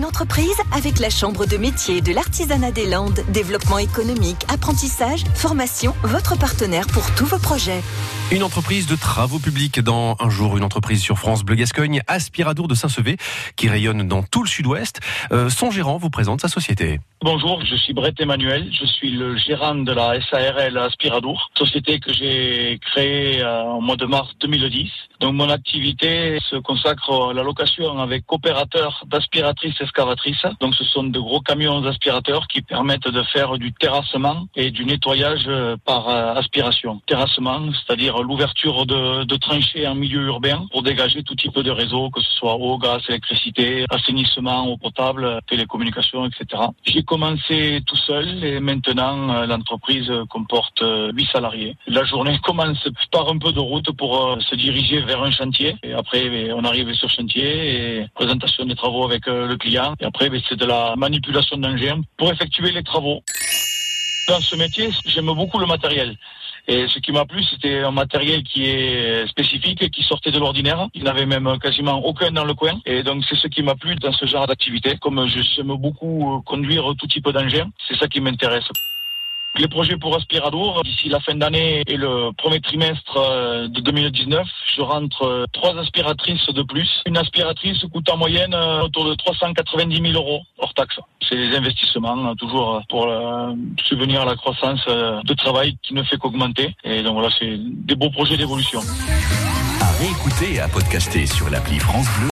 une entreprise avec la Chambre de métier de l'artisanat des Landes. Développement économique, apprentissage, formation, votre partenaire pour tous vos projets. Une entreprise de travaux publics dans un jour, une entreprise sur France Bleu Gascogne, Aspiradour de Saint-Sevé, qui rayonne dans tout le sud-ouest. Euh, son gérant vous présente sa société. Bonjour, je suis Brett Emmanuel, je suis le gérant de la SARL Aspiradour, société que j'ai créée euh, au mois de mars 2010. Donc mon activité se consacre à la location avec opérateurs d'aspiratrices Donc ce sont de gros camions aspirateurs qui permettent de faire du terrassement et du nettoyage euh, par euh, aspiration. Terrassement, c'est-à-dire l'ouverture de, tranchées en milieu urbain pour dégager tout type de réseau, que ce soit eau, gaz, électricité, assainissement, eau potable, télécommunications, etc. J'ai commencé tout seul et maintenant euh, l'entreprise comporte 8 salariés. La journée commence par un peu de route pour se diriger vers un chantier et après on arrive sur chantier et présentation des travaux avec le client et après eh, c'est de la manipulation d'engins pour effectuer les travaux. Dans ce métier, j'aime beaucoup le matériel. Et ce qui m'a plu, c'était un matériel qui est spécifique, qui sortait de l'ordinaire. Il n'avait même quasiment aucun dans le coin. Et donc, c'est ce qui m'a plu dans ce genre d'activité. Comme j'aime beaucoup conduire tout type d'engin, c'est ça qui m'intéresse. Les projets pour Aspiradour, d'ici la fin d'année et le premier trimestre euh, de 2019, je rentre euh, trois aspiratrices de plus. Une aspiratrice coûte en moyenne euh, autour de 390 000 euros hors taxe. C'est des investissements toujours pour subvenir à la croissance de travail qui ne fait qu'augmenter. Et donc voilà, c'est des beaux projets d'évolution. À réécouter et à podcaster sur l'appli France Bleu.